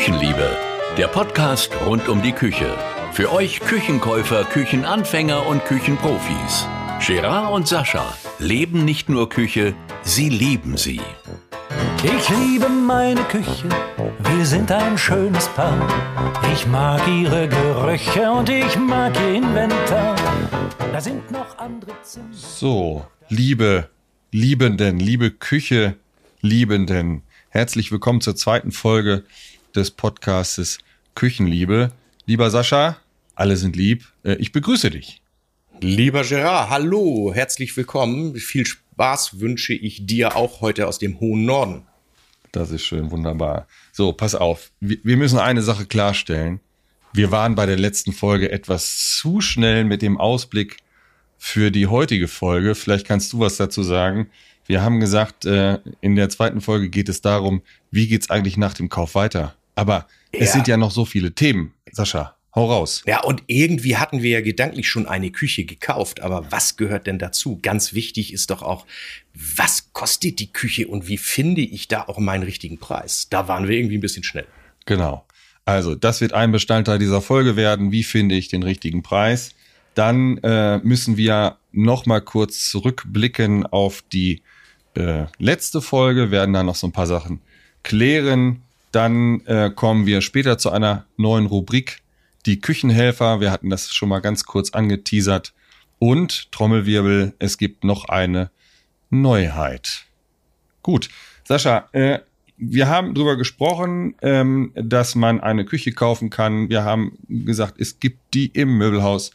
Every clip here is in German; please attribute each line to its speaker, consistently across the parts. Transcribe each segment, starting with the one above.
Speaker 1: Küchenliebe, der Podcast rund um die Küche. Für euch Küchenkäufer, Küchenanfänger und Küchenprofis. Gerard und Sascha leben nicht nur Küche, sie lieben sie.
Speaker 2: Ich liebe meine Küche, wir sind ein schönes Paar. Ich mag ihre Gerüche und ich mag ihr Inventar. Da sind noch andere Zimmer.
Speaker 3: So, liebe Liebenden, liebe Küche Liebenden, herzlich willkommen zur zweiten Folge des Podcastes Küchenliebe. Lieber Sascha, alle sind lieb. Äh, Ich begrüße dich.
Speaker 4: Lieber Gerard, hallo, herzlich willkommen. Viel Spaß wünsche ich dir auch heute aus dem hohen Norden.
Speaker 3: Das ist schön, wunderbar. So, pass auf. Wir müssen eine Sache klarstellen. Wir waren bei der letzten Folge etwas zu schnell mit dem Ausblick für die heutige Folge. Vielleicht kannst du was dazu sagen. Wir haben gesagt, äh, in der zweiten Folge geht es darum, wie geht's eigentlich nach dem Kauf weiter. Aber es
Speaker 4: Ja.
Speaker 3: sind ja noch so viele Themen. Sascha, hau raus.
Speaker 4: Ja, und irgendwie hatten wir ja gedanklich schon eine Küche gekauft, aber was gehört denn dazu? Ganz wichtig ist doch auch, was kostet die Küche und wie finde ich da auch meinen richtigen Preis? Da waren wir irgendwie ein bisschen schnell.
Speaker 3: Genau. Also, das wird ein Bestandteil dieser Folge werden. Wie finde ich den richtigen Preis? Dann äh, müssen wir noch mal kurz zurückblicken auf die äh, letzte Folge, werden da noch so ein paar Sachen klären. Dann äh, kommen wir später zu einer neuen Rubrik, die Küchenhelfer. Wir hatten das schon mal ganz kurz angeteasert. Und Trommelwirbel, es gibt noch eine Neuheit. Gut, Sascha, äh, wir haben drüber gesprochen, ähm, dass man eine Küche kaufen kann. Wir haben gesagt, es gibt die im Möbelhaus.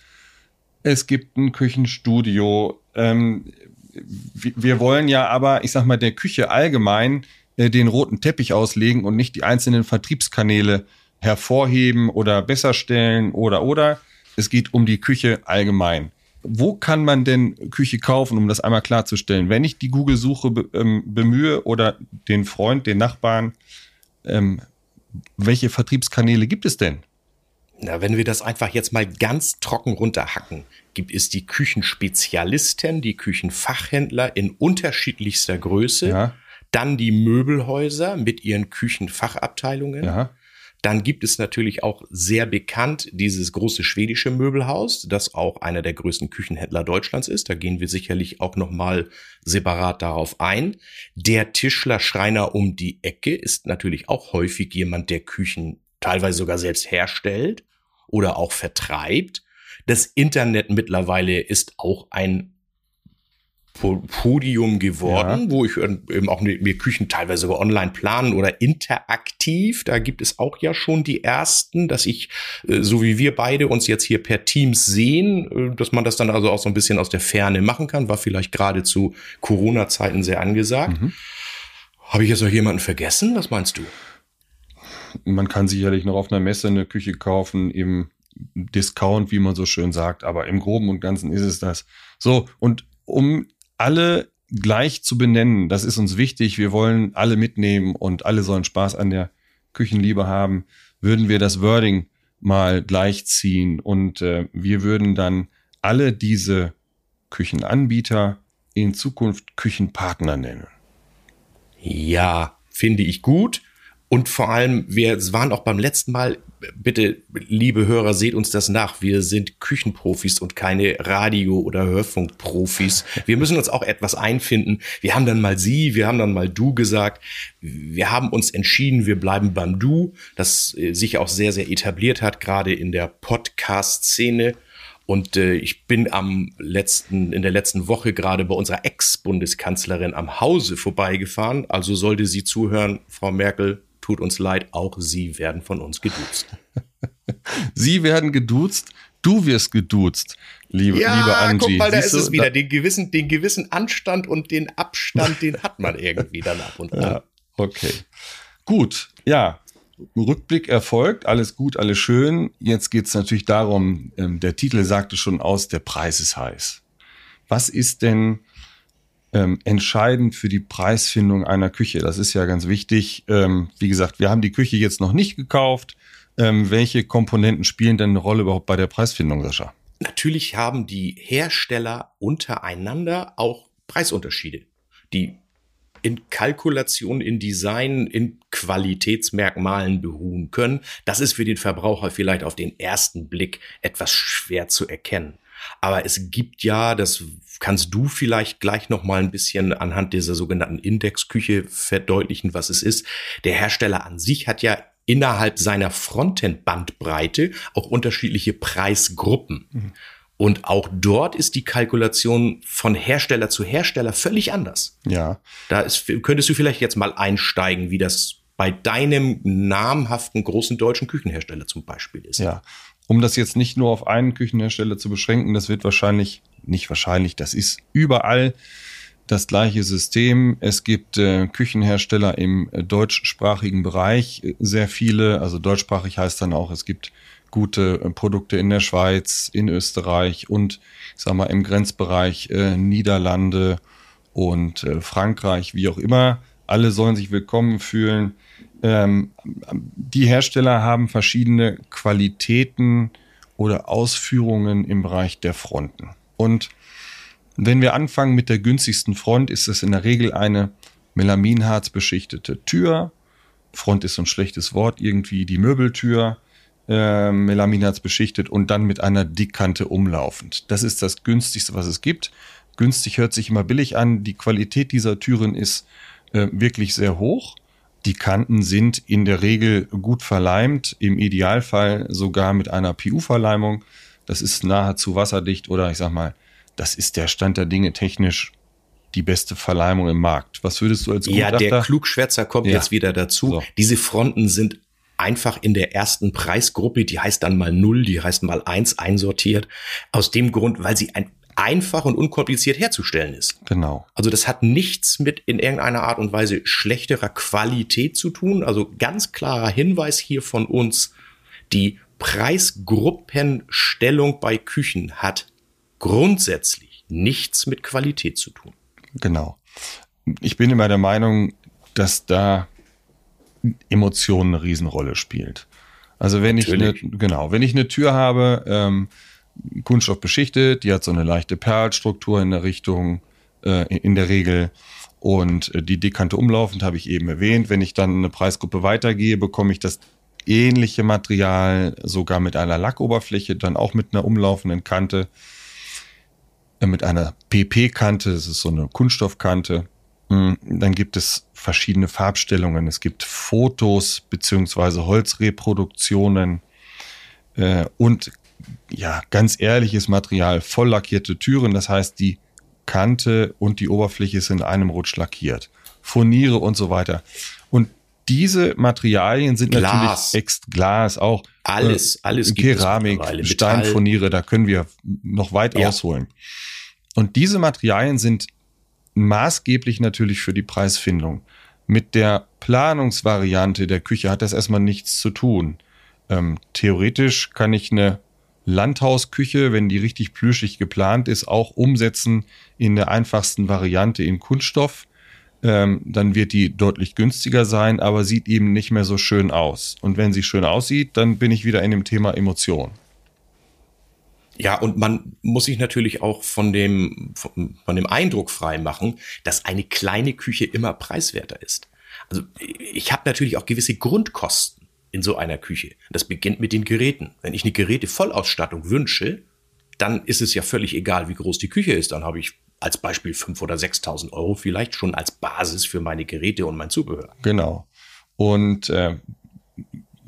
Speaker 3: Es gibt ein Küchenstudio. Ähm, wir wollen ja aber, ich sag mal, der Küche allgemein äh, den roten Teppich auslegen und nicht die einzelnen Vertriebskanäle hervorheben oder besser stellen oder oder. Es geht um die Küche allgemein. Wo kann man denn Küche kaufen, um das einmal klarzustellen? Wenn ich die Google-Suche be ähm, bemühe oder den Freund, den Nachbarn, ähm, welche Vertriebskanäle gibt es denn?
Speaker 4: Na, wenn wir das einfach jetzt mal ganz trocken runterhacken, gibt es die Küchenspezialisten, die Küchenfachhändler in unterschiedlichster Größe,
Speaker 3: Ja.
Speaker 4: Dann die Möbelhäuser mit ihren Küchenfachabteilungen.
Speaker 3: Ja,
Speaker 4: Dann gibt es natürlich auch sehr bekannt dieses große schwedische Möbelhaus, das auch einer der größten Küchenhändler Deutschlands ist. Da gehen wir sicherlich auch noch mal separat darauf ein. Der Tischler Schreiner um die Ecke ist natürlich auch häufig jemand, der Küchen teilweise sogar selbst herstellt oder auch vertreibt. Das Internet mittlerweile ist auch ein Podium geworden, wo ich ähm, eben auch mir Küchen teilweise sogar online planen oder interaktiv. Da gibt es auch ja schon die ersten, dass ich, äh, so wie wir beide uns jetzt hier per Teams sehen, äh, dass man das dann also auch so ein bisschen aus der Ferne machen kann, war vielleicht gerade zu Corona-Zeiten sehr angesagt. Habe ich jetzt noch jemanden vergessen? Was meinst du?
Speaker 3: man kann sicherlich noch auf einer Messe eine Küche kaufen im Discount, wie man so schön sagt, aber im Groben und Ganzen ist es das. So, und um alle gleich zu benennen, das ist uns wichtig, wir wollen alle mitnehmen und alle sollen Spaß an der Küchenliebe haben, würden wir das Wording mal gleichziehen und äh, wir würden dann alle diese Küchenanbieter in Zukunft Küchenpartner nennen.
Speaker 4: Ja, finde ich gut. Und vor allem, wir waren auch beim letzten Mal, bitte, liebe Hörer, seht uns das nach. Wir sind Küchenprofis und keine Radio- oder Hörfunkprofis. Wir müssen uns auch etwas einfinden. Wir haben dann mal sie, wir haben dann mal du gesagt. Wir haben uns entschieden, wir bleiben beim Du, das äh, sich auch sehr, sehr etabliert hat, gerade in der Podcast-Szene. Und äh, ich bin am letzten, in der letzten Woche gerade bei unserer Ex-Bundeskanzlerin am Hause vorbeigefahren. Also sollte sie zuhören, Frau Merkel, tut uns leid, auch Sie werden von uns geduzt.
Speaker 3: Sie werden geduzt, du wirst geduzt, liebe, liebe Angie.
Speaker 4: guck mal, da
Speaker 3: Siehst
Speaker 4: ist
Speaker 3: du,
Speaker 4: es wieder. Den gewissen, den gewissen Anstand und den Abstand, den hat man irgendwie dann ab und an.
Speaker 3: Ja, okay. Gut, ja. Rückblick erfolgt, alles gut, alles schön. Jetzt geht's natürlich darum, ähm, der Titel sagte schon aus, der Preis ist heiß. Was ist denn ähm, entscheidend für die Preisfindung einer Küche? Das ist ja ganz wichtig. Ähm, wie gesagt, wir haben die Küche jetzt noch nicht gekauft. Ähm, welche Komponenten spielen denn eine Rolle überhaupt bei der Preisfindung, Sascha?
Speaker 4: Natürlich haben die Hersteller untereinander auch Preisunterschiede. Die in Kalkulation, in Design, in Qualitätsmerkmalen beruhen können. Das ist für den Verbraucher vielleicht auf den ersten Blick etwas schwer zu erkennen. Aber es gibt ja, das kannst du vielleicht gleich noch mal ein bisschen anhand dieser sogenannten Indexküche verdeutlichen, was es ist. Der Hersteller an sich hat ja innerhalb seiner Frontend-Bandbreite auch unterschiedliche Preisgruppen. Mhm. Und auch dort ist die Kalkulation von Hersteller zu Hersteller völlig anders.
Speaker 3: Ja.
Speaker 4: Da ist, könntest du vielleicht jetzt mal einsteigen, wie das bei deinem namhaften großen deutschen Küchenhersteller zum Beispiel ist.
Speaker 3: Ja. Um das jetzt nicht nur auf einen Küchenhersteller zu beschränken, das wird wahrscheinlich, nicht wahrscheinlich, das ist überall das gleiche System. Es gibt äh, Küchenhersteller im äh, deutschsprachigen Bereich, äh, sehr viele. Also deutschsprachig heißt dann auch, es gibt gute äh, Produkte in der Schweiz, in Österreich und ich sag mal im Grenzbereich äh, Niederlande und äh, Frankreich, wie auch immer. Alle sollen sich willkommen fühlen. Ähm, die Hersteller haben verschiedene Qualitäten oder Ausführungen im Bereich der Fronten. Und wenn wir anfangen mit der günstigsten Front, ist es in der Regel eine Melaminharz beschichtete Tür. Front ist so ein schlechtes Wort, irgendwie die Möbeltür. Äh, Melaminharz beschichtet und dann mit einer Dickkante umlaufend. Das ist das günstigste, was es gibt. Günstig hört sich immer billig an. Die Qualität dieser Türen ist äh, wirklich sehr hoch. Die Kanten sind in der Regel gut verleimt, im Idealfall sogar mit einer PU-Verleimung. Das ist nahezu wasserdicht oder ich sag mal das ist der Stand der Dinge technisch die beste Verleimung im Markt. Was würdest du als
Speaker 4: Gutachter? Ja, der Klugschwätzer kommt ja. jetzt wieder dazu. So. Diese Fronten sind einfach in der ersten Preisgruppe, die heißt dann mal null, die heißt mal eins einsortiert. Aus dem Grund, weil sie ein einfach und unkompliziert herzustellen ist.
Speaker 3: Genau.
Speaker 4: Also das hat nichts mit in irgendeiner Art und Weise schlechterer Qualität zu tun. Also ganz klarer Hinweis hier von uns. Die Preisgruppenstellung bei Küchen hat grundsätzlich nichts mit Qualität zu tun.
Speaker 3: Genau. Ich bin immer der Meinung, dass da Emotionen eine Riesenrolle spielt. Also wenn Natürlich. ich eine, genau, wenn ich eine Tür habe, ähm, Kunststoff beschichtet, die hat so eine leichte Perlstruktur in der Richtung, äh, in der Regel. Und äh, die Dekante umlaufend habe ich eben erwähnt. Wenn ich dann eine Preisgruppe weitergehe, bekomme ich das ähnliche Material sogar mit einer Lackoberfläche, dann auch mit einer umlaufenden Kante. Äh, mit einer PP-Kante, das ist so eine Kunststoffkante. Hm, dann gibt es verschiedene Farbstellungen. Es gibt Fotos beziehungsweise Holzreproduktionen äh, und ja, ganz ehrliches Material, voll lackierte Türen. Das heißt, die Kante und die Oberfläche sind in einem Rutsch lackiert. Furniere und so weiter. Und diese Materialien sind Glas. natürlich ex Glas auch.
Speaker 4: Alles, äh, alles
Speaker 3: gibt Keramik, Steinfurniere, da können wir noch weit ja. ausholen. Und diese Materialien sind maßgeblich natürlich für die Preisfindung. Mit der Planungsvariante der Küche hat das erstmal nichts zu tun. Ähm, theoretisch kann ich eine Landhausküche, wenn die richtig plüschig geplant ist, auch umsetzen in der einfachsten Variante in Kunststoff ähm, dann wird die deutlich günstiger sein, aber sieht eben nicht mehr so schön aus. Und wenn sie schön aussieht, dann bin ich wieder in dem Thema Emotion.
Speaker 4: Ja, und man muss sich natürlich auch von dem, von, von dem Eindruck frei machen, dass eine kleine Küche immer preiswerter ist. Also ich habe natürlich auch gewisse Grundkosten in so einer Küche. Das beginnt mit den Geräten. Wenn ich eine Gerätevollausstattung wünsche, dann ist es ja völlig egal, wie groß die Küche ist. Dann habe ich als Beispiel 5.000 oder 6.000 Euro vielleicht schon als Basis für meine Geräte und mein Zubehör.
Speaker 3: Genau. Und äh,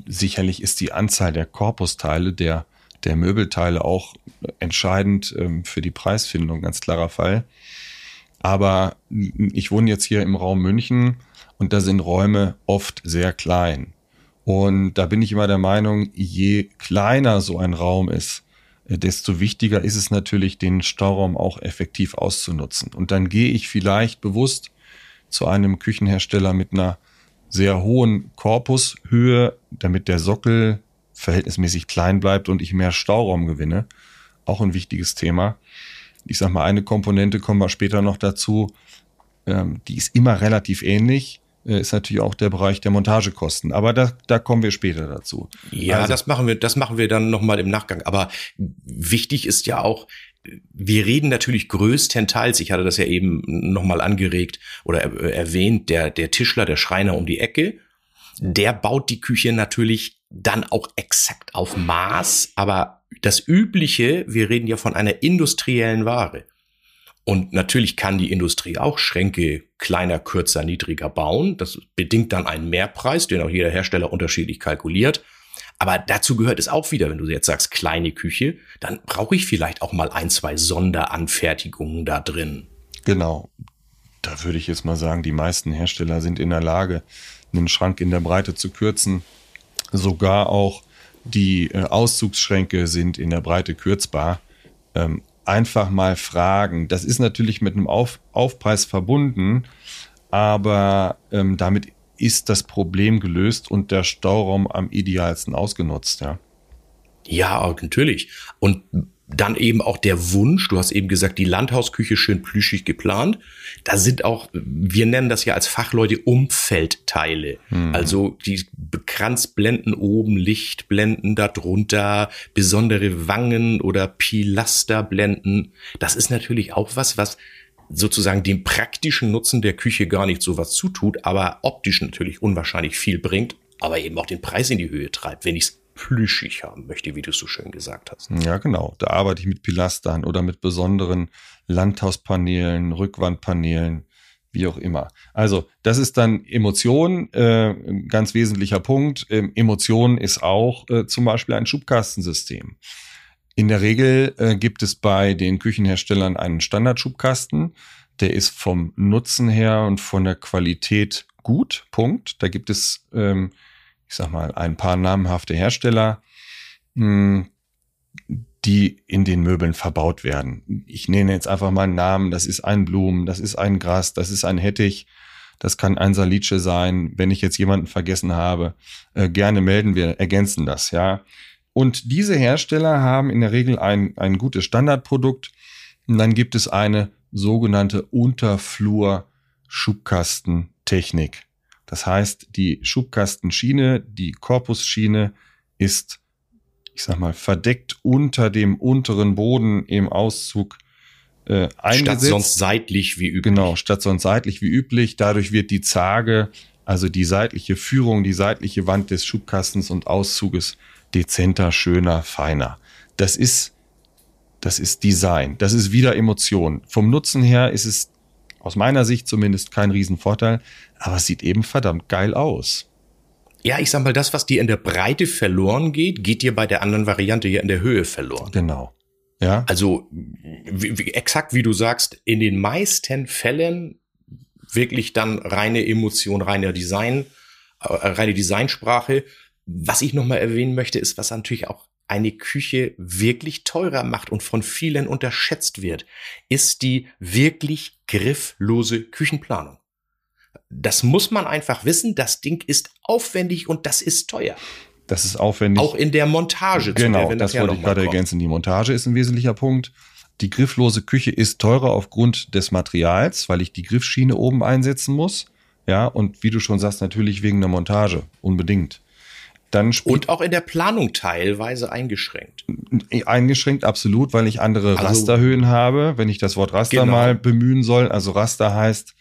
Speaker 3: sicherlich ist die Anzahl der Korpusteile, der, der Möbelteile auch entscheidend ähm, für die Preisfindung, ganz klarer Fall. Aber ich wohne jetzt hier im Raum München und da sind Räume oft sehr klein. Und da bin ich immer der Meinung, je kleiner so ein Raum ist, desto wichtiger ist es natürlich, den Stauraum auch effektiv auszunutzen. Und dann gehe ich vielleicht bewusst zu einem Küchenhersteller mit einer sehr hohen Korpushöhe, damit der Sockel verhältnismäßig klein bleibt und ich mehr Stauraum gewinne. Auch ein wichtiges Thema. Ich sag mal, eine Komponente kommen wir später noch dazu. Ähm, die ist immer relativ ähnlich. Äh, ist natürlich auch der Bereich der Montagekosten. Aber da, da kommen wir später dazu.
Speaker 4: Ja, also, das machen wir, das machen wir dann nochmal im Nachgang. Aber wichtig ist ja auch, wir reden natürlich größtenteils, ich hatte das ja eben nochmal angeregt oder erwähnt, der, der Tischler, der Schreiner um die Ecke, der baut die Küche natürlich dann auch exakt auf Maß, aber das Übliche, wir reden ja von einer industriellen Ware. Und natürlich kann die Industrie auch Schränke kleiner, kürzer, niedriger bauen. Das bedingt dann einen Mehrpreis, den auch jeder Hersteller unterschiedlich kalkuliert. Aber dazu gehört es auch wieder, wenn du jetzt sagst kleine Küche, dann brauche ich vielleicht auch mal ein, zwei Sonderanfertigungen da drin.
Speaker 3: Genau. Da würde ich jetzt mal sagen, die meisten Hersteller sind in der Lage, einen Schrank in der Breite zu kürzen. Sogar auch die äh, Auszugsschränke sind in der Breite kürzbar. Einfach mal fragen. Das ist natürlich mit einem Auf Aufpreis verbunden, aber ähm, damit ist das Problem gelöst und der Stauraum am idealsten ausgenutzt, ja.
Speaker 4: Ja, natürlich. Und dann eben auch der Wunsch, du hast eben gesagt, die Landhausküche schön plüschig geplant. Da sind auch, wir nennen das ja als Fachleute Umfeldteile. Mhm. Also die Kranzblenden oben, Lichtblenden darunter, besondere Wangen oder Pilasterblenden. Das ist natürlich auch was, was sozusagen dem praktischen Nutzen der Küche gar nicht so was zutut, aber optisch natürlich unwahrscheinlich viel bringt, aber eben auch den Preis in die Höhe treibt, wenn ich es plüschig haben möchte, wie du es so schön gesagt hast.
Speaker 3: Ja, genau. Da arbeite ich mit Pilastern oder mit besonderen Landhauspaneelen, Rückwandpaneelen, wie auch immer. Also, das ist dann Emotion, äh, ein ganz wesentlicher Punkt. Ähm, Emotion ist auch äh, zum Beispiel ein Schubkastensystem. In der Regel äh, gibt es bei den Küchenherstellern einen Standardschubkasten. Der ist vom Nutzen her und von der Qualität gut. Punkt. Da gibt es, ähm, ich sag mal, ein paar namhafte Hersteller, mh, hm, die in den Möbeln verbaut werden. Ich nenne jetzt einfach mal einen Namen. Das ist ein Blumen, das ist ein Gras, das ist ein Hettich. Das kann ein Salice sein. Wenn ich jetzt jemanden vergessen habe, äh, gerne melden wir, ergänzen das, ja. Und diese Hersteller haben in der Regel ein, ein gutes Standardprodukt. Und dann gibt es eine sogenannte Unterflur-Schubkastentechnik. Das heißt, die Schubkastenschiene, die Korpusschiene ist, ich sag mal, verdeckt unter dem unteren Boden im Auszug äh, eingesetzt.
Speaker 4: Statt sonst seitlich wie üblich.
Speaker 3: Genau, statt sonst seitlich wie üblich. Dadurch wird die Zage, also die seitliche Führung, die seitliche Wand des Schubkastens und Auszuges dezenter, schöner, feiner. Das ist, das ist Design. Das ist wieder Emotion. Vom Nutzen her ist es aus meiner Sicht zumindest kein Riesenvorteil, aber es sieht eben verdammt geil aus.
Speaker 4: Ja, ich sag mal, das, was dir in der Breite verloren geht, geht dir bei der anderen Variante ja in der Höhe verloren.
Speaker 3: Genau. Ja.
Speaker 4: Also wie, wie, exakt wie du sagst, in den meisten Fällen wirklich dann reine Emotion, reine Design, äh, reine Designsprache was ich nochmal erwähnen möchte, ist, was natürlich auch eine Küche wirklich teurer macht und von vielen unterschätzt wird, ist die wirklich grifflose Küchenplanung. Das muss man einfach wissen. Das Ding ist aufwendig und das ist teuer.
Speaker 3: Das ist aufwendig.
Speaker 4: Auch in der Montage.
Speaker 3: Genau, das wollte ich gerade ergänzen. Die Montage ist ein wesentlicher Punkt. Die grifflose Küche ist teurer aufgrund des Materials, weil ich die Griffschiene oben einsetzen muss. Ja, und wie du schon sagst, natürlich wegen der Montage. Unbedingt.
Speaker 4: Dann und auch in der Planung teilweise eingeschränkt.
Speaker 3: Eingeschränkt, absolut, weil ich andere also, Rasterhöhen habe, wenn ich das Wort Raster genau. mal bemühen soll. Also Raster heißt,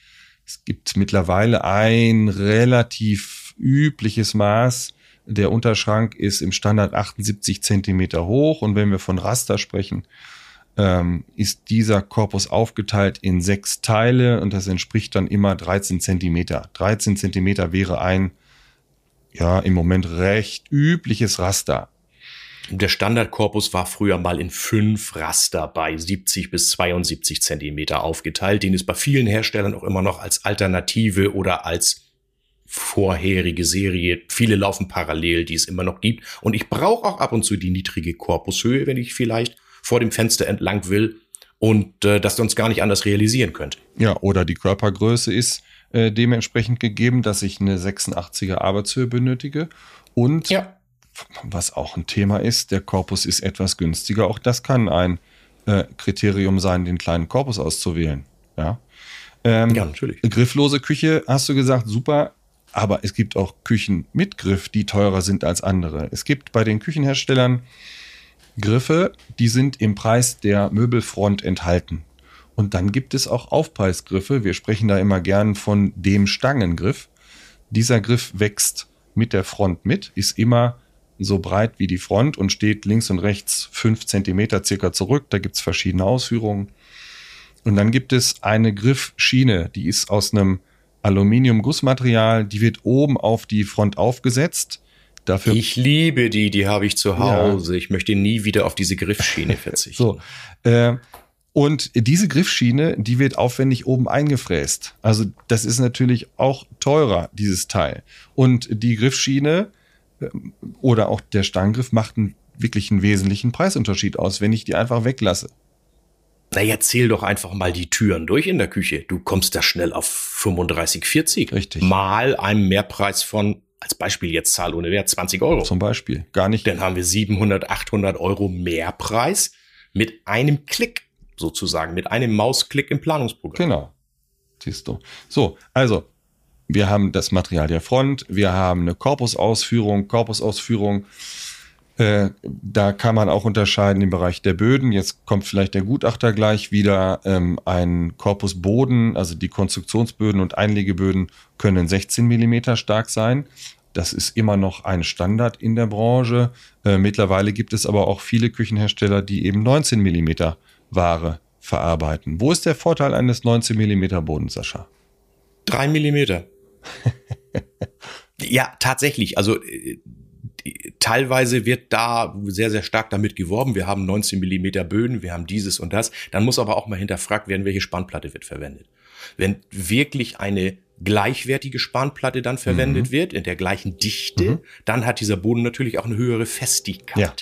Speaker 3: es gibt mittlerweile ein relativ übliches Maß. Der Unterschrank ist im Standard 78 Zentimeter hoch und wenn wir von Raster sprechen, ähm, ist dieser Korpus aufgeteilt in sechs Teile und das entspricht dann immer 13 Zentimeter. 13 Zentimeter wäre ein ja im Moment recht übliches Raster.
Speaker 4: Der Standardkorpus war früher mal in fünf Raster bei 70 bis 72 Zentimeter aufgeteilt, den es bei vielen Herstellern auch immer noch als Alternative oder als vorherige Serie. Viele laufen parallel, die es immer noch gibt. Und ich brauche auch ab und zu die niedrige Korpushöhe, wenn ich vielleicht vor dem Fenster entlang will und äh, das sonst gar nicht anders realisieren könnte.
Speaker 3: Ja, oder die Körpergröße ist äh, dementsprechend gegeben, dass ich eine 86er Arbeitshöhe benötige. Und ja. was auch ein Thema ist, der Korpus ist etwas günstiger. Auch das kann ein äh, Kriterium sein, den kleinen Korpus auszuwählen. Ja. Ähm, ja, natürlich. Grifflose Küche, hast du gesagt, super. Aber es gibt auch Küchen mit Griff, die teurer sind als andere. Es gibt bei den Küchenherstellern Griffe, die sind im Preis der Möbelfront enthalten. Und dann gibt es auch Aufpreisgriffe. Wir sprechen da immer gern von dem Stangengriff. Dieser Griff wächst mit der Front mit, ist immer so breit wie die Front und steht links und rechts fünf Zentimeter circa zurück. Da gibt's verschiedene Ausführungen. Und dann gibt es eine Griffschiene, die ist aus einem Aluminium-Gussmaterial, die wird oben auf die Front aufgesetzt.
Speaker 4: Dafür ich liebe die, die habe ich zu Hause. Ja. Ich möchte nie wieder auf diese Griffschiene verzichten.
Speaker 3: so, äh, und diese Griffschiene, die wird aufwendig oben eingefräst. Also das ist natürlich auch teurer, dieses Teil. Und die Griffschiene äh, oder auch der Stanggriff macht einen wirklich einen wesentlichen Preisunterschied aus, wenn ich die einfach weglasse.
Speaker 4: Naja, zähl doch einfach mal die Türen durch in der Küche. Du kommst da schnell auf 35, 40.
Speaker 3: Richtig.
Speaker 4: Mal einen Mehrpreis von, als Beispiel jetzt Zahl ohne Wert, 20 Euro.
Speaker 3: Zum Beispiel. Gar nicht.
Speaker 4: Dann haben wir 700, 800 Euro Mehrpreis mit einem Klick sozusagen mit einem Mausklick im Planungsprogramm.
Speaker 3: Genau. Siehst du. So, also, wir haben das Material der Front, wir haben eine Korpusausführung, Korpusausführung. Äh, da kann man auch unterscheiden im Bereich der Böden. Jetzt kommt vielleicht der Gutachter gleich wieder. Ähm, ein Korpusboden, also die Konstruktionsböden und Einlegeböden können 16 Millimeter stark sein. Das ist immer noch ein Standard in der Branche. Äh, mittlerweile gibt es aber auch viele Küchenhersteller, die eben 19 Millimeter Ware verarbeiten. Wo ist der Vorteil eines 19 mm Bodens, Sascha?
Speaker 4: 3 mm. ja, tatsächlich. Also äh, teilweise wird da sehr, sehr stark damit geworben. Wir haben 19 mm Böden, wir haben dieses und das. Dann muss aber auch mal hinterfragt werden, welche Spannplatte wird verwendet. Wenn wirklich eine gleichwertige Spanplatte dann verwendet mhm. wird, in der gleichen Dichte, mhm. dann hat dieser Boden natürlich auch eine höhere Festigkeit. Ja.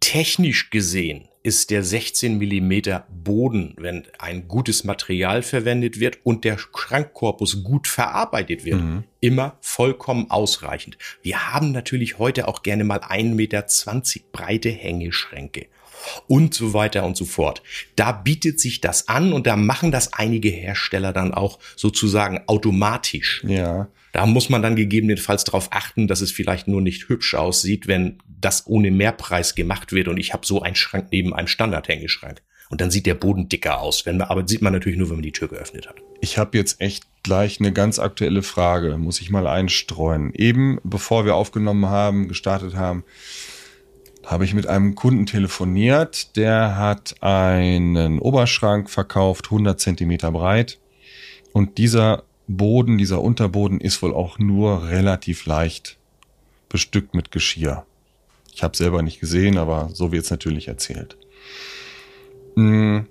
Speaker 4: Technisch gesehen ist der 16 Millimeter Boden, wenn ein gutes Material verwendet wird und der Schrankkorpus gut verarbeitet wird, mhm. immer vollkommen ausreichend. Wir haben natürlich heute auch gerne mal 1,20 Meter breite Hängeschränke und so weiter und so fort. Da bietet sich das an und da machen das einige Hersteller dann auch sozusagen automatisch.
Speaker 3: Ja.
Speaker 4: Da muss man dann gegebenenfalls darauf achten, dass es vielleicht nur nicht hübsch aussieht, wenn das ohne Mehrpreis gemacht wird und ich habe so einen Schrank neben einem Standardhängeschrank. Und dann sieht der Boden dicker aus. Wenn man, aber sieht man natürlich nur, wenn man die Tür geöffnet hat.
Speaker 3: Ich habe jetzt echt gleich eine ganz aktuelle Frage, muss ich mal einstreuen. Eben bevor wir aufgenommen haben, gestartet haben, habe ich mit einem Kunden telefoniert. Der hat einen Oberschrank verkauft, 100 Zentimeter breit. Und dieser Boden, dieser Unterboden ist wohl auch nur relativ leicht bestückt mit Geschirr. Ich habe selber nicht gesehen, aber so wird es natürlich erzählt. Hm,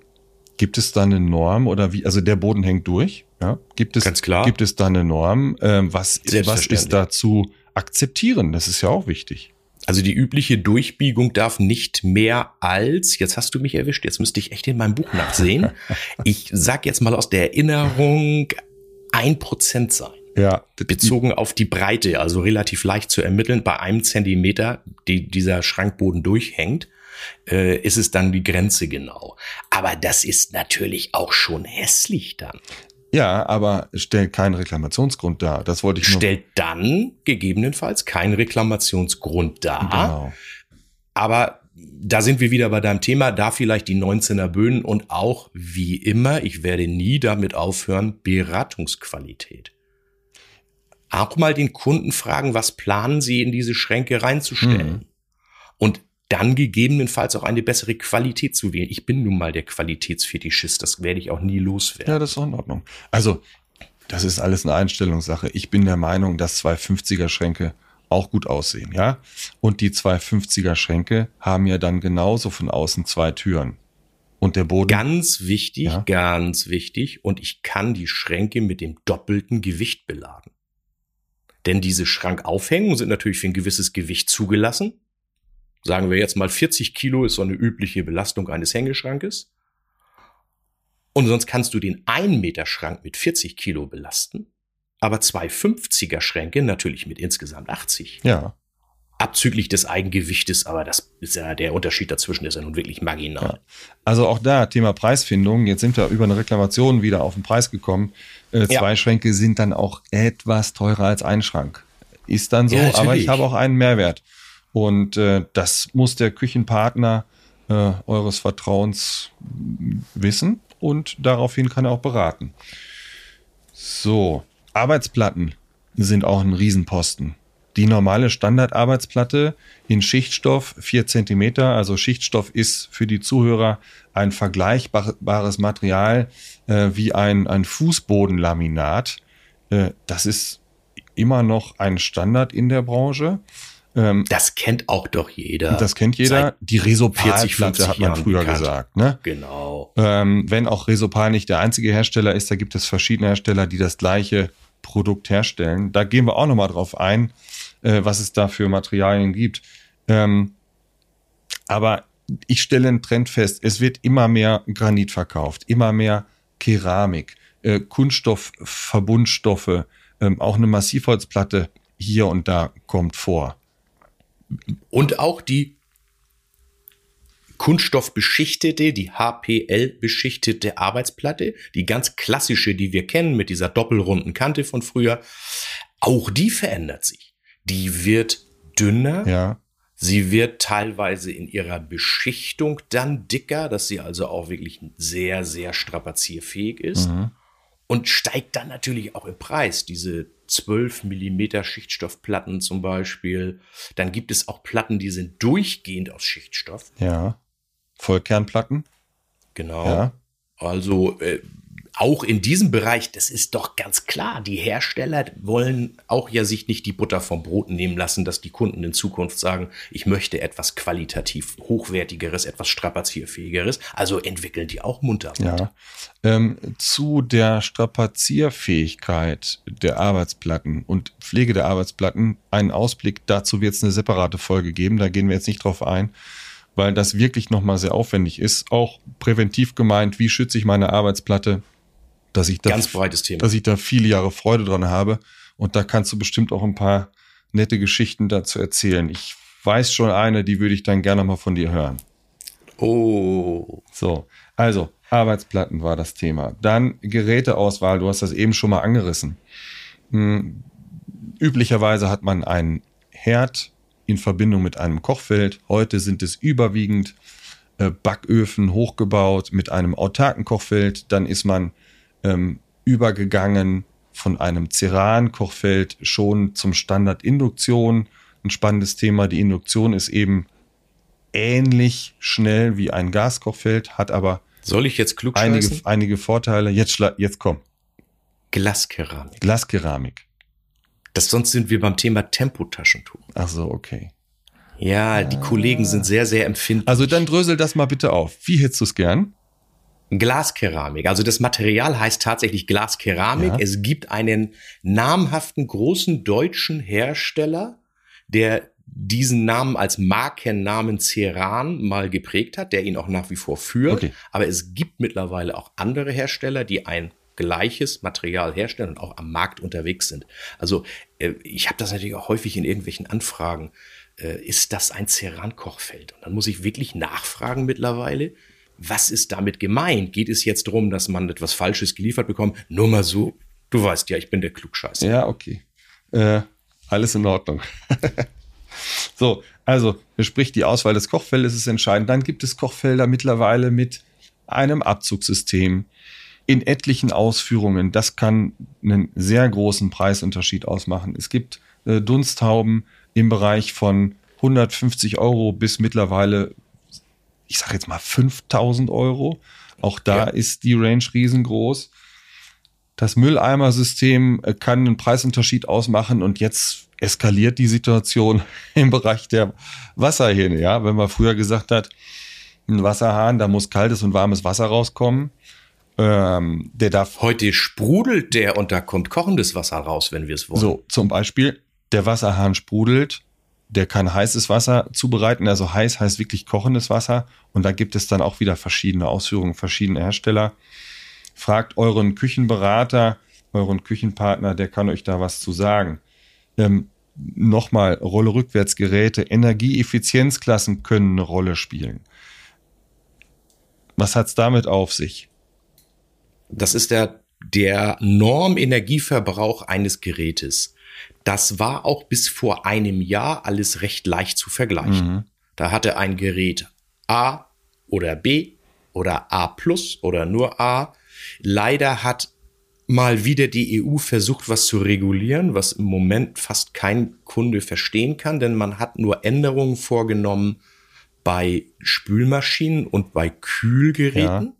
Speaker 3: gibt es da eine Norm oder wie? Also der Boden hängt durch. Ja? Gibt es
Speaker 4: Ganz klar.
Speaker 3: Gibt es da eine Norm? Ähm, was, was ist da zu akzeptieren? Das ist ja auch wichtig.
Speaker 4: Also die übliche Durchbiegung darf nicht mehr als, jetzt hast du mich erwischt, jetzt müsste ich echt in meinem Buch nachsehen. ich sag jetzt mal aus der Erinnerung, ein Prozent sein.
Speaker 3: Ja.
Speaker 4: Bezogen auf die Breite, also relativ leicht zu ermitteln. Bei einem Zentimeter, die dieser Schrankboden durchhängt, äh, ist es dann die Grenze genau. Aber das ist natürlich auch schon hässlich dann.
Speaker 3: Ja, aber stellt keinen Reklamationsgrund dar. Das wollte ich nur.
Speaker 4: Stellt dann gegebenenfalls keinen Reklamationsgrund dar. Genau. Aber da sind wir wieder bei deinem Thema, da vielleicht die 19er Böen und auch wie immer, ich werde nie damit aufhören, Beratungsqualität. Auch mal den Kunden fragen, was planen sie in diese Schränke reinzustellen? Mhm. Und dann gegebenenfalls auch eine bessere Qualität zu wählen. Ich bin nun mal der Qualitätsfetischist, das werde ich auch nie loswerden.
Speaker 3: Ja, das ist auch in Ordnung. Also, das ist alles eine Einstellungssache. Ich bin der Meinung, dass zwei 50er Schränke auch gut aussehen, ja? Und die zwei 50er Schränke haben ja dann genauso von außen zwei Türen. Und der Boden.
Speaker 4: Ganz wichtig, ja? ganz wichtig. Und ich kann die Schränke mit dem doppelten Gewicht beladen. Denn diese Schrankaufhängungen sind natürlich für ein gewisses Gewicht zugelassen sagen wir jetzt mal 40 Kilo ist so eine übliche Belastung eines Hängeschrankes. Und sonst kannst du den 1 Meter Schrank mit 40 Kilo belasten, aber zwei 50er Schränke natürlich mit insgesamt 80.
Speaker 3: Ja.
Speaker 4: Abzüglich des Eigengewichtes, aber das ist ja der Unterschied dazwischen ist ja nun wirklich marginal. Ja.
Speaker 3: Also auch da Thema Preisfindung. Jetzt sind wir über eine Reklamation wieder auf den Preis gekommen. Äh, zwei ja. Schränke sind dann auch etwas teurer als ein Schrank. Ist dann so, ja, aber ich habe auch einen Mehrwert. Und äh, das muss der Küchenpartner äh, eures Vertrauens wissen und daraufhin kann er auch beraten. So, Arbeitsplatten sind auch ein Riesenposten. Die normale Standardarbeitsplatte in Schichtstoff 4 cm, also Schichtstoff ist für die Zuhörer ein vergleichbares Material äh, wie ein, ein Fußbodenlaminat. Äh, das ist immer noch ein Standard in der Branche.
Speaker 4: Ähm, das kennt auch doch jeder.
Speaker 3: Das kennt jeder. Die Resopal-Platte hat man Jahren früher bekannt. gesagt. Ne?
Speaker 4: Genau.
Speaker 3: Ähm, wenn auch Resopal nicht der einzige Hersteller ist, da gibt es verschiedene Hersteller, die das gleiche Produkt herstellen. Da gehen wir auch nochmal drauf ein, äh, was es da für Materialien gibt. Ähm, aber ich stelle einen Trend fest, es wird immer mehr Granit verkauft, immer mehr Keramik, äh, Kunststoff, Verbundstoffe, ähm, auch eine Massivholzplatte hier und da kommt vor.
Speaker 4: Und auch die kunststoffbeschichtete, die HPL beschichtete Arbeitsplatte, die ganz klassische, die wir kennen mit dieser doppelrunden Kante von früher, auch die verändert sich. Die wird dünner.
Speaker 3: Ja.
Speaker 4: Sie wird teilweise in ihrer Beschichtung dann dicker, dass sie also auch wirklich sehr, sehr strapazierfähig ist. Mhm. Und steigt dann natürlich auch im Preis. Diese 12 Millimeter Schichtstoffplatten zum Beispiel. Dann gibt es auch Platten, die sind durchgehend aus Schichtstoff.
Speaker 3: Ja. Vollkernplatten.
Speaker 4: Genau. Ja. Also äh, auch in diesem Bereich, das ist doch ganz klar, die Hersteller wollen auch ja sich nicht die Butter vom Brot nehmen lassen, dass die Kunden in Zukunft sagen, ich möchte etwas qualitativ hochwertigeres, etwas strapazierfähigeres. Also entwickeln die auch munter.
Speaker 3: Ja. Ähm, zu der Strapazierfähigkeit der Arbeitsplatten und Pflege der Arbeitsplatten, einen Ausblick dazu wird es eine separate Folge geben, da gehen wir jetzt nicht drauf ein weil das wirklich nochmal sehr aufwendig ist. Auch präventiv gemeint, wie schütze ich meine Arbeitsplatte dass ich da,
Speaker 4: Ganz breites Thema.
Speaker 3: dass ich da viele Jahre Freude dran habe. Und da kannst du bestimmt auch ein paar nette Geschichten dazu erzählen. Ich weiß schon eine, die würde ich dann gerne mal von dir hören.
Speaker 4: Oh.
Speaker 3: So, also Arbeitsplatten war das Thema. Dann Geräteauswahl, du hast das eben schon mal angerissen. Hm, üblicherweise hat man einen Herd in Verbindung mit einem Kochfeld. Heute sind es überwiegend äh, Backöfen hochgebaut mit einem autarken Kochfeld. Dann ist man ähm, übergegangen von einem Ceran-Kochfeld schon zum Standard Induktion. Ein spannendes Thema. Die Induktion ist eben ähnlich schnell wie ein Gaskochfeld, hat aber
Speaker 4: soll ich jetzt klug
Speaker 3: einige, einige Vorteile. Jetzt, jetzt komm.
Speaker 4: Glaskeramik.
Speaker 3: Glaskeramik.
Speaker 4: Das sonst sind wir beim Thema Tempotaschentuch.
Speaker 3: Ach so, okay.
Speaker 4: Ja, die ah. Kollegen sind sehr, sehr empfindlich.
Speaker 3: Also dann drösel das mal bitte auf. Wie hättest du es gern?
Speaker 4: Glaskeramik. Also das Material heißt tatsächlich Glaskeramik. Ja. Es gibt einen namhaften großen deutschen Hersteller, der diesen Namen als Markennamen Ceran mal geprägt hat, der ihn auch nach wie vor führt. Okay. Aber es gibt mittlerweile auch andere Hersteller, die ein gleiches Material herstellen und auch am Markt unterwegs sind. Also äh, ich habe das natürlich auch häufig in irgendwelchen Anfragen. Äh, ist das ein Ceran-Kochfeld? Und dann muss ich wirklich nachfragen mittlerweile, was ist damit gemeint? Geht es jetzt darum, dass man etwas Falsches geliefert bekommt? Nur mal so, du weißt ja, ich bin der Klugscheißer.
Speaker 3: Ja, okay. Äh, alles in Ordnung. so, also, sprich, die Auswahl des Kochfeldes ist entscheidend. Dann gibt es Kochfelder mittlerweile mit einem Abzugssystem in etlichen Ausführungen. Das kann einen sehr großen Preisunterschied ausmachen. Es gibt äh, Dunsthauben im Bereich von 150 Euro bis mittlerweile ich sage jetzt mal 5000 Euro. Auch da ja. ist die Range riesengroß. Das Mülleimersystem äh, kann einen Preisunterschied ausmachen und jetzt eskaliert die Situation im Bereich der Wasserhähne. Ja, wenn man früher gesagt hat, ein Wasserhahn, da muss kaltes und warmes Wasser rauskommen. Ähm, der darf.
Speaker 4: Heute sprudelt der und da kommt kochendes Wasser raus, wenn wir es wollen.
Speaker 3: So, zum Beispiel, der Wasserhahn sprudelt, der kann heißes Wasser zubereiten. Also heiß heißt wirklich kochendes Wasser. Und da gibt es dann auch wieder verschiedene Ausführungen, verschiedene Hersteller. Fragt euren Küchenberater, euren Küchenpartner, der kann euch da was zu sagen. Ähm, Nochmal, Rolle Rückwärtsgeräte, Energieeffizienzklassen können eine Rolle spielen. Was hat's damit auf sich?
Speaker 4: Das ist der, der Normenergieverbrauch eines Gerätes. Das war auch bis vor einem Jahr alles recht leicht zu vergleichen. Mhm. Da hatte ein Gerät A oder B oder A plus oder nur A. Leider hat mal wieder die EU versucht, was zu regulieren, was im Moment fast kein Kunde verstehen kann, denn man hat nur Änderungen vorgenommen bei Spülmaschinen und bei Kühlgeräten. Ja.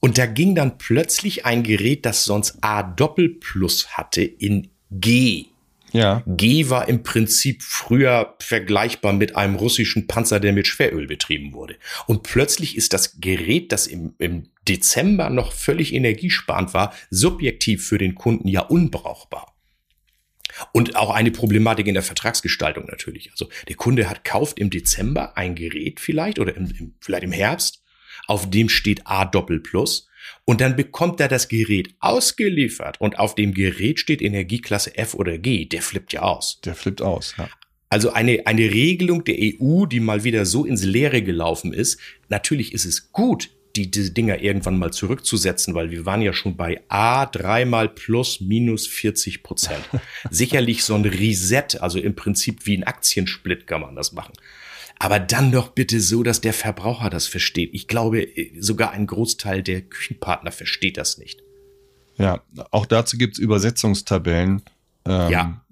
Speaker 4: Und da ging dann plötzlich ein Gerät, das sonst A Doppel Plus hatte, in G. Ja. G war im Prinzip früher vergleichbar mit einem russischen Panzer, der mit Schweröl betrieben wurde. Und plötzlich ist das Gerät, das im, im Dezember noch völlig energiesparend war, subjektiv für den Kunden ja unbrauchbar. Und auch eine Problematik in der Vertragsgestaltung natürlich. Also der Kunde hat kauft im Dezember ein Gerät vielleicht oder im, im, vielleicht im Herbst, auf dem steht A Doppel Plus und dann bekommt er das Gerät ausgeliefert und auf dem Gerät steht Energieklasse F oder G. Der flippt ja aus.
Speaker 3: Der flippt aus, ja.
Speaker 4: Also eine, eine Regelung der EU, die mal wieder so ins Leere gelaufen ist. Natürlich ist es gut, die, diese Dinger irgendwann mal zurückzusetzen, weil wir waren ja schon bei A dreimal plus minus 40 Prozent. Sicherlich so ein Reset, also im Prinzip wie ein Aktiensplit kann man das machen. Aber dann doch bitte so, dass der Verbraucher das versteht. Ich glaube, sogar ein Großteil der Küchenpartner versteht das nicht.
Speaker 3: Ja, auch dazu gibt's Übersetzungstabellen. Ähm, ja.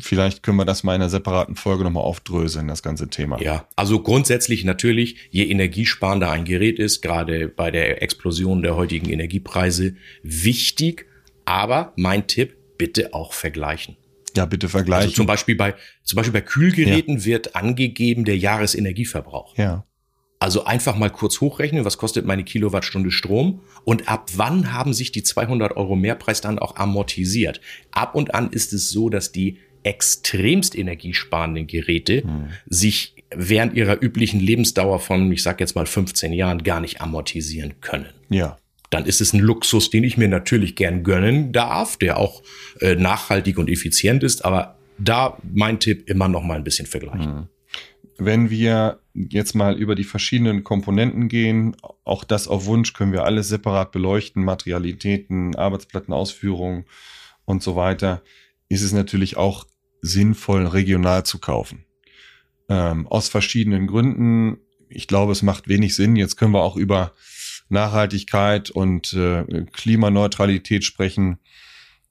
Speaker 3: Vielleicht können wir das mal in einer separaten Folge nochmal aufdröseln, das ganze Thema.
Speaker 4: Ja, also grundsätzlich natürlich, je energiesparender ein Gerät ist, gerade bei der Explosion der heutigen Energiepreise, wichtig. Aber mein Tipp, bitte auch vergleichen.
Speaker 3: Ja, bitte vergleichen. Also
Speaker 4: zum Beispiel bei, zum Beispiel bei Kühlgeräten ja. wird angegeben der Jahresenergieverbrauch.
Speaker 3: Ja.
Speaker 4: Also einfach mal kurz hochrechnen, was kostet meine Kilowattstunde Strom und ab wann haben sich die 200 Euro Mehrpreis dann auch amortisiert. Ab und an ist es so, dass die extremst energiesparenden Geräte hm. sich während ihrer üblichen Lebensdauer von, ich sag jetzt mal 15 Jahren, gar nicht amortisieren können.
Speaker 3: Ja
Speaker 4: dann ist es ein Luxus, den ich mir natürlich gern gönnen darf, der auch äh, nachhaltig und effizient ist. Aber da mein Tipp immer noch mal ein bisschen vergleichen. Hm.
Speaker 3: Wenn wir jetzt mal über die verschiedenen Komponenten gehen, auch das auf Wunsch können wir alles separat beleuchten, Materialitäten, Arbeitsplattenausführungen und so weiter, ist es natürlich auch sinnvoll, regional zu kaufen. Ähm, aus verschiedenen Gründen. Ich glaube, es macht wenig Sinn. Jetzt können wir auch über Nachhaltigkeit und äh, Klimaneutralität sprechen.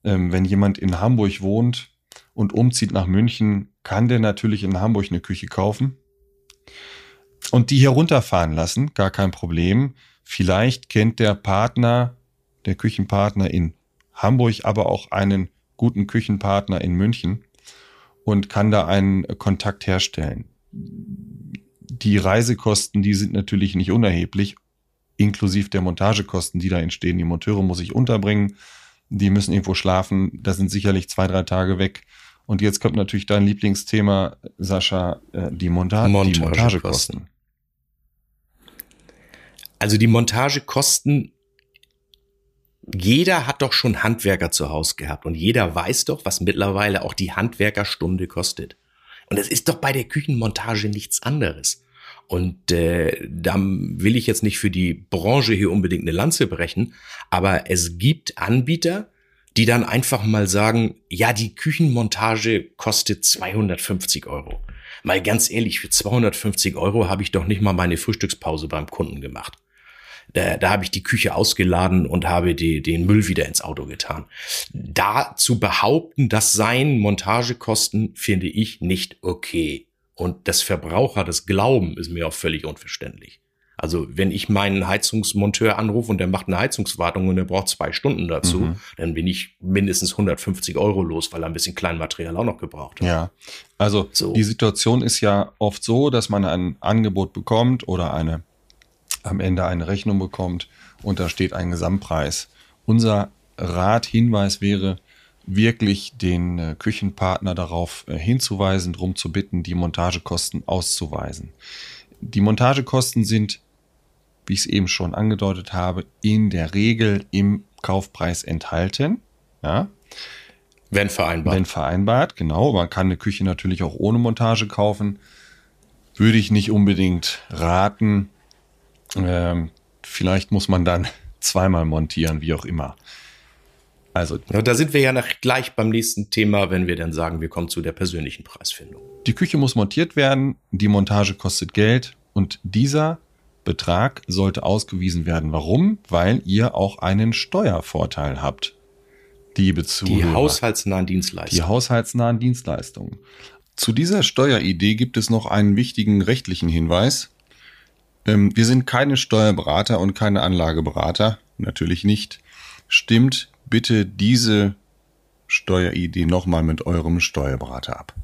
Speaker 3: Ähm, wenn jemand in Hamburg wohnt und umzieht nach München, kann der natürlich in Hamburg eine Küche kaufen und die hier runterfahren lassen, gar kein Problem. Vielleicht kennt der Partner, der Küchenpartner in Hamburg, aber auch einen guten Küchenpartner in München und kann da einen Kontakt herstellen. Die Reisekosten, die sind natürlich nicht unerheblich inklusive der Montagekosten, die da entstehen. Die Monteure muss ich unterbringen, die müssen irgendwo schlafen, da sind sicherlich zwei, drei Tage weg. Und jetzt kommt natürlich dein Lieblingsthema, Sascha, äh, die, Monta Montagekosten. die Montagekosten.
Speaker 4: Also die Montagekosten, jeder hat doch schon Handwerker zu Hause gehabt und jeder weiß doch, was mittlerweile auch die Handwerkerstunde kostet. Und es ist doch bei der Küchenmontage nichts anderes. Und äh, da will ich jetzt nicht für die Branche hier unbedingt eine Lanze brechen, aber es gibt Anbieter, die dann einfach mal sagen, ja, die Küchenmontage kostet 250 Euro. Mal ganz ehrlich, für 250 Euro habe ich doch nicht mal meine Frühstückspause beim Kunden gemacht. Da, da habe ich die Küche ausgeladen und habe die, den Müll wieder ins Auto getan. Da zu behaupten, das seien Montagekosten, finde ich nicht okay. Und das Verbraucher, das Glauben ist mir auch völlig unverständlich. Also wenn ich meinen Heizungsmonteur anrufe und der macht eine Heizungswartung und er braucht zwei Stunden dazu, mhm. dann bin ich mindestens 150 Euro los, weil er ein bisschen Kleinmaterial auch noch gebraucht
Speaker 3: hat. Ja, also so. die Situation ist ja oft so, dass man ein Angebot bekommt oder eine am Ende eine Rechnung bekommt und da steht ein Gesamtpreis. Unser Rat, Hinweis wäre, wirklich den äh, Küchenpartner darauf äh, hinzuweisen, darum zu bitten, die Montagekosten auszuweisen. Die Montagekosten sind, wie ich es eben schon angedeutet habe, in der Regel im Kaufpreis enthalten. Ja.
Speaker 4: Wenn vereinbart.
Speaker 3: Wenn vereinbart, genau. Man kann eine Küche natürlich auch ohne Montage kaufen. Würde ich nicht unbedingt raten. Ähm, vielleicht muss man dann zweimal montieren, wie auch immer.
Speaker 4: Also da sind wir ja nach, gleich beim nächsten Thema, wenn wir dann sagen, wir kommen zu der persönlichen Preisfindung.
Speaker 3: Die Küche muss montiert werden, die Montage kostet Geld und dieser Betrag sollte ausgewiesen werden. Warum? Weil ihr auch einen Steuervorteil habt. Liebe Zuhörer.
Speaker 4: Die haushaltsnahen Dienstleistungen.
Speaker 3: Die haushaltsnahen Dienstleistungen. Zu dieser Steueridee gibt es noch einen wichtigen rechtlichen Hinweis. Ähm, wir sind keine Steuerberater und keine Anlageberater. Natürlich nicht. Stimmt bitte diese Steueridee nochmal mit eurem Steuerberater ab.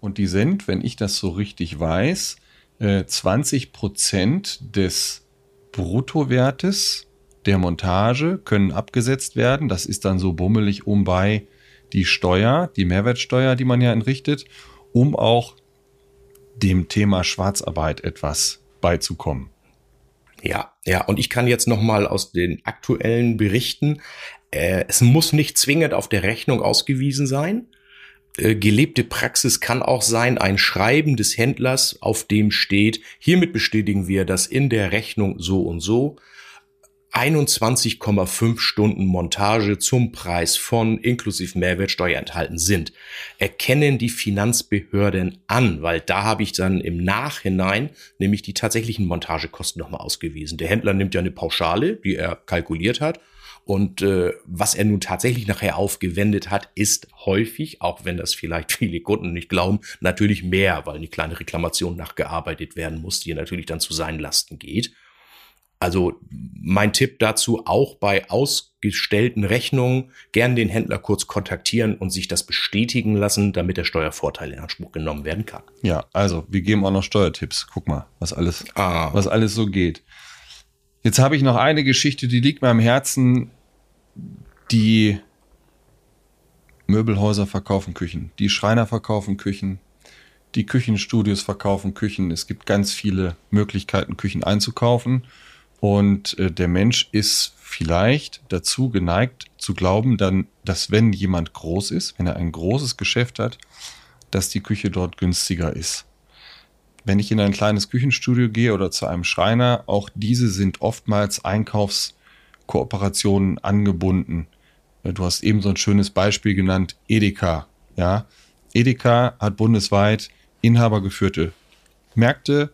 Speaker 3: Und die sind, wenn ich das so richtig weiß, 20 äh, Prozent des Bruttowertes der Montage können abgesetzt werden. Das ist dann so bummelig um bei die Steuer, die Mehrwertsteuer, die man ja entrichtet, um auch dem Thema Schwarzarbeit etwas beizukommen.
Speaker 4: Ja, ja, und ich kann jetzt noch mal aus den aktuellen Berichten, äh, es muss nicht zwingend auf der Rechnung ausgewiesen sein. Äh, gelebte Praxis kann auch sein, ein Schreiben des Händlers, auf dem steht, hiermit bestätigen wir, dass in der Rechnung so und so 21,5 Stunden Montage zum Preis von inklusive Mehrwertsteuer enthalten sind, erkennen die Finanzbehörden an, weil da habe ich dann im Nachhinein nämlich die tatsächlichen Montagekosten nochmal ausgewiesen. Der Händler nimmt ja eine Pauschale, die er kalkuliert hat. Und äh, was er nun tatsächlich nachher aufgewendet hat, ist häufig, auch wenn das vielleicht viele Kunden nicht glauben, natürlich mehr, weil eine kleine Reklamation nachgearbeitet werden muss, die natürlich dann zu seinen Lasten geht. Also mein Tipp dazu, auch bei ausgestellten Rechnungen gern den Händler kurz kontaktieren und sich das bestätigen lassen, damit der Steuervorteil in Anspruch genommen werden kann.
Speaker 3: Ja, also wir geben auch noch Steuertipps. Guck mal, was alles, ah. was alles so geht. Jetzt habe ich noch eine Geschichte, die liegt mir am Herzen. Die Möbelhäuser verkaufen Küchen, die Schreiner verkaufen Küchen, die Küchenstudios verkaufen Küchen. Es gibt ganz viele Möglichkeiten, Küchen einzukaufen. Und äh, der Mensch ist vielleicht dazu geneigt zu glauben, dann, dass wenn jemand groß ist, wenn er ein großes Geschäft hat, dass die Küche dort günstiger ist. Wenn ich in ein kleines Küchenstudio gehe oder zu einem Schreiner, auch diese sind oftmals Einkaufskooperationen angebunden. Du hast eben so ein schönes Beispiel genannt, Edeka. Ja, Edeka hat bundesweit inhabergeführte Märkte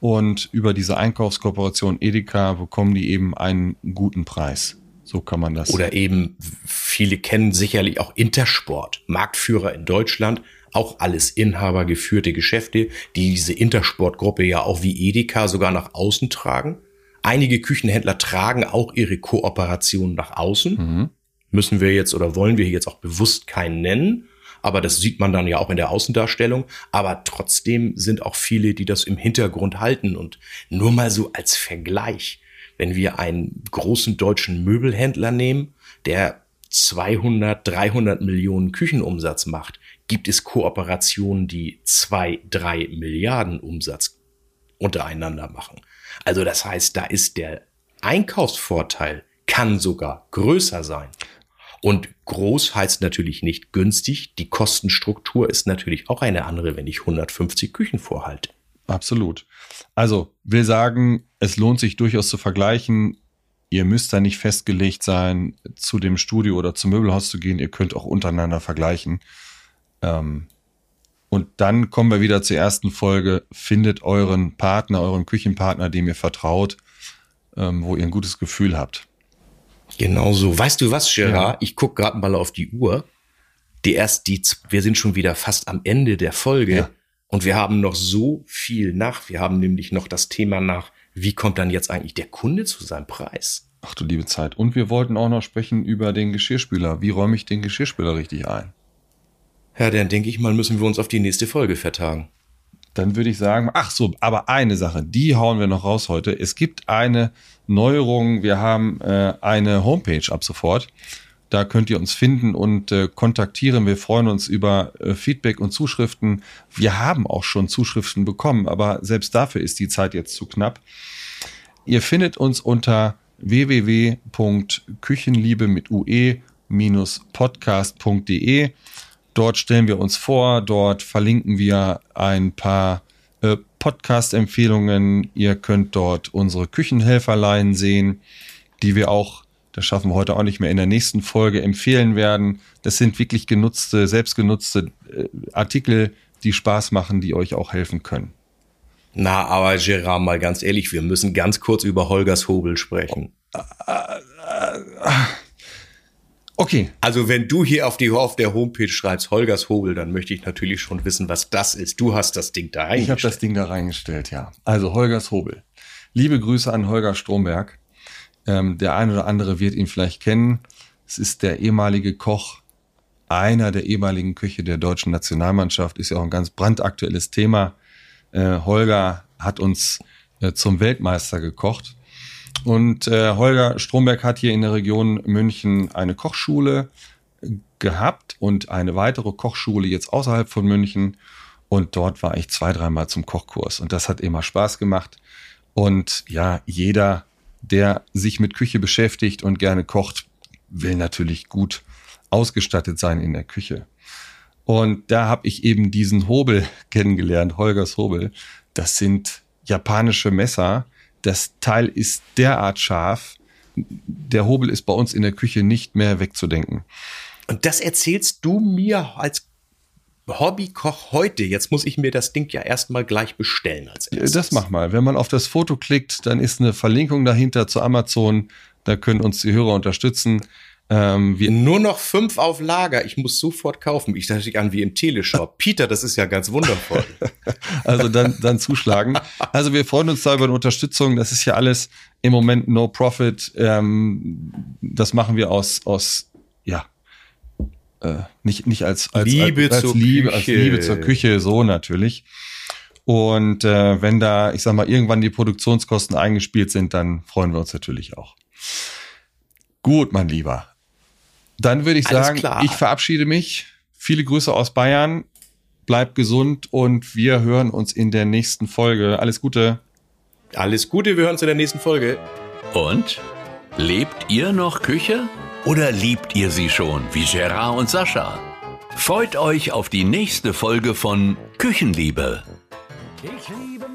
Speaker 3: und über diese Einkaufskooperation Edeka bekommen die eben einen guten Preis. So kann man das.
Speaker 4: Oder eben, viele kennen sicherlich auch Intersport, Marktführer in Deutschland, auch alles inhabergeführte Geschäfte, die diese Intersportgruppe ja auch wie Edeka sogar nach außen tragen. Einige Küchenhändler tragen auch ihre Kooperation nach außen. Mhm. Müssen wir jetzt oder wollen wir jetzt auch bewusst keinen nennen aber das sieht man dann ja auch in der Außendarstellung. Aber trotzdem sind auch viele, die das im Hintergrund halten. Und nur mal so als Vergleich, wenn wir einen großen deutschen Möbelhändler nehmen, der 200, 300 Millionen Küchenumsatz macht, gibt es Kooperationen, die zwei, drei Milliarden Umsatz untereinander machen. Also das heißt, da ist der Einkaufsvorteil kann sogar größer sein. Und groß heißt natürlich nicht günstig. Die Kostenstruktur ist natürlich auch eine andere, wenn ich 150 Küchen vorhalte.
Speaker 3: Absolut. Also will sagen, es lohnt sich durchaus zu vergleichen. Ihr müsst da nicht festgelegt sein, zu dem Studio oder zum Möbelhaus zu gehen. Ihr könnt auch untereinander vergleichen. Ähm, und dann kommen wir wieder zur ersten Folge. Findet euren Partner, euren Küchenpartner, dem ihr vertraut, ähm, wo ihr ein gutes Gefühl habt.
Speaker 4: Genau so. Weißt du was, Gerard? Ja. Ich guck gerade mal auf die Uhr. Die erst die, wir sind schon wieder fast am Ende der Folge. Ja. Und wir haben noch so viel nach. Wir haben nämlich noch das Thema nach, wie kommt dann jetzt eigentlich der Kunde zu seinem Preis?
Speaker 3: Ach du liebe Zeit. Und wir wollten auch noch sprechen über den Geschirrspüler. Wie räume ich den Geschirrspüler richtig ein?
Speaker 4: Ja, dann denke ich mal, müssen wir uns auf die nächste Folge vertagen.
Speaker 3: Dann würde ich sagen, ach so, aber eine Sache, die hauen wir noch raus heute. Es gibt eine Neuerungen. Wir haben äh, eine Homepage ab sofort. Da könnt ihr uns finden und äh, kontaktieren. Wir freuen uns über äh, Feedback und Zuschriften. Wir haben auch schon Zuschriften bekommen, aber selbst dafür ist die Zeit jetzt zu knapp. Ihr findet uns unter www.küchenliebe mit ue-podcast.de. Dort stellen wir uns vor, dort verlinken wir ein paar äh, Podcast-Empfehlungen. Ihr könnt dort unsere Küchenhelferlein sehen, die wir auch das schaffen wir heute auch nicht mehr, in der nächsten Folge empfehlen werden. Das sind wirklich genutzte, selbstgenutzte äh, Artikel, die Spaß machen, die euch auch helfen können.
Speaker 4: Na, aber Gerard, mal ganz ehrlich, wir müssen ganz kurz über Holgers Hobel sprechen.
Speaker 3: Okay.
Speaker 4: Also wenn du hier auf, die, auf der Homepage schreibst Holgers Hobel, dann möchte ich natürlich schon wissen, was das ist. Du hast das Ding da reingestellt.
Speaker 3: Ich habe das Ding da reingestellt, ja. Also Holgers Hobel. Liebe Grüße an Holger Stromberg. Ähm, der eine oder andere wird ihn vielleicht kennen. Es ist der ehemalige Koch einer der ehemaligen Köche der deutschen Nationalmannschaft. Ist ja auch ein ganz brandaktuelles Thema. Äh, Holger hat uns äh, zum Weltmeister gekocht. Und äh, Holger Stromberg hat hier in der Region München eine Kochschule gehabt und eine weitere Kochschule jetzt außerhalb von München. Und dort war ich zwei, dreimal zum Kochkurs. Und das hat immer Spaß gemacht. Und ja, jeder, der sich mit Küche beschäftigt und gerne kocht, will natürlich gut ausgestattet sein in der Küche. Und da habe ich eben diesen Hobel kennengelernt, Holgers Hobel. Das sind japanische Messer. Das Teil ist derart scharf. Der Hobel ist bei uns in der Küche nicht mehr wegzudenken.
Speaker 4: Und das erzählst du mir als Hobbykoch heute. Jetzt muss ich mir das Ding ja erstmal gleich bestellen als
Speaker 3: erstes. Das mach mal. Wenn man auf das Foto klickt, dann ist eine Verlinkung dahinter zu Amazon. Da können uns die Hörer unterstützen.
Speaker 4: Ähm, wir Nur noch fünf auf Lager. Ich muss sofort kaufen. Ich dachte an wie im Teleshop. Peter, das ist ja ganz wundervoll.
Speaker 3: also dann, dann zuschlagen. Also wir freuen uns da über eine Unterstützung. Das ist ja alles im Moment no profit. Ähm, das machen wir aus, aus, ja, äh, nicht, nicht als, als,
Speaker 4: Liebe,
Speaker 3: als, als, Liebe, Küche. als Liebe zur Küche, so natürlich. Und äh, wenn da, ich sag mal, irgendwann die Produktionskosten eingespielt sind, dann freuen wir uns natürlich auch. Gut, mein Lieber. Dann würde ich Alles sagen, klar. ich verabschiede mich. Viele Grüße aus Bayern. Bleibt gesund und wir hören uns in der nächsten Folge. Alles Gute.
Speaker 4: Alles Gute, wir hören uns in der nächsten Folge.
Speaker 1: Und? Lebt ihr noch Küche? Oder liebt ihr sie schon, wie Gerard und Sascha? Freut euch auf die nächste Folge von Küchenliebe. Ich liebe.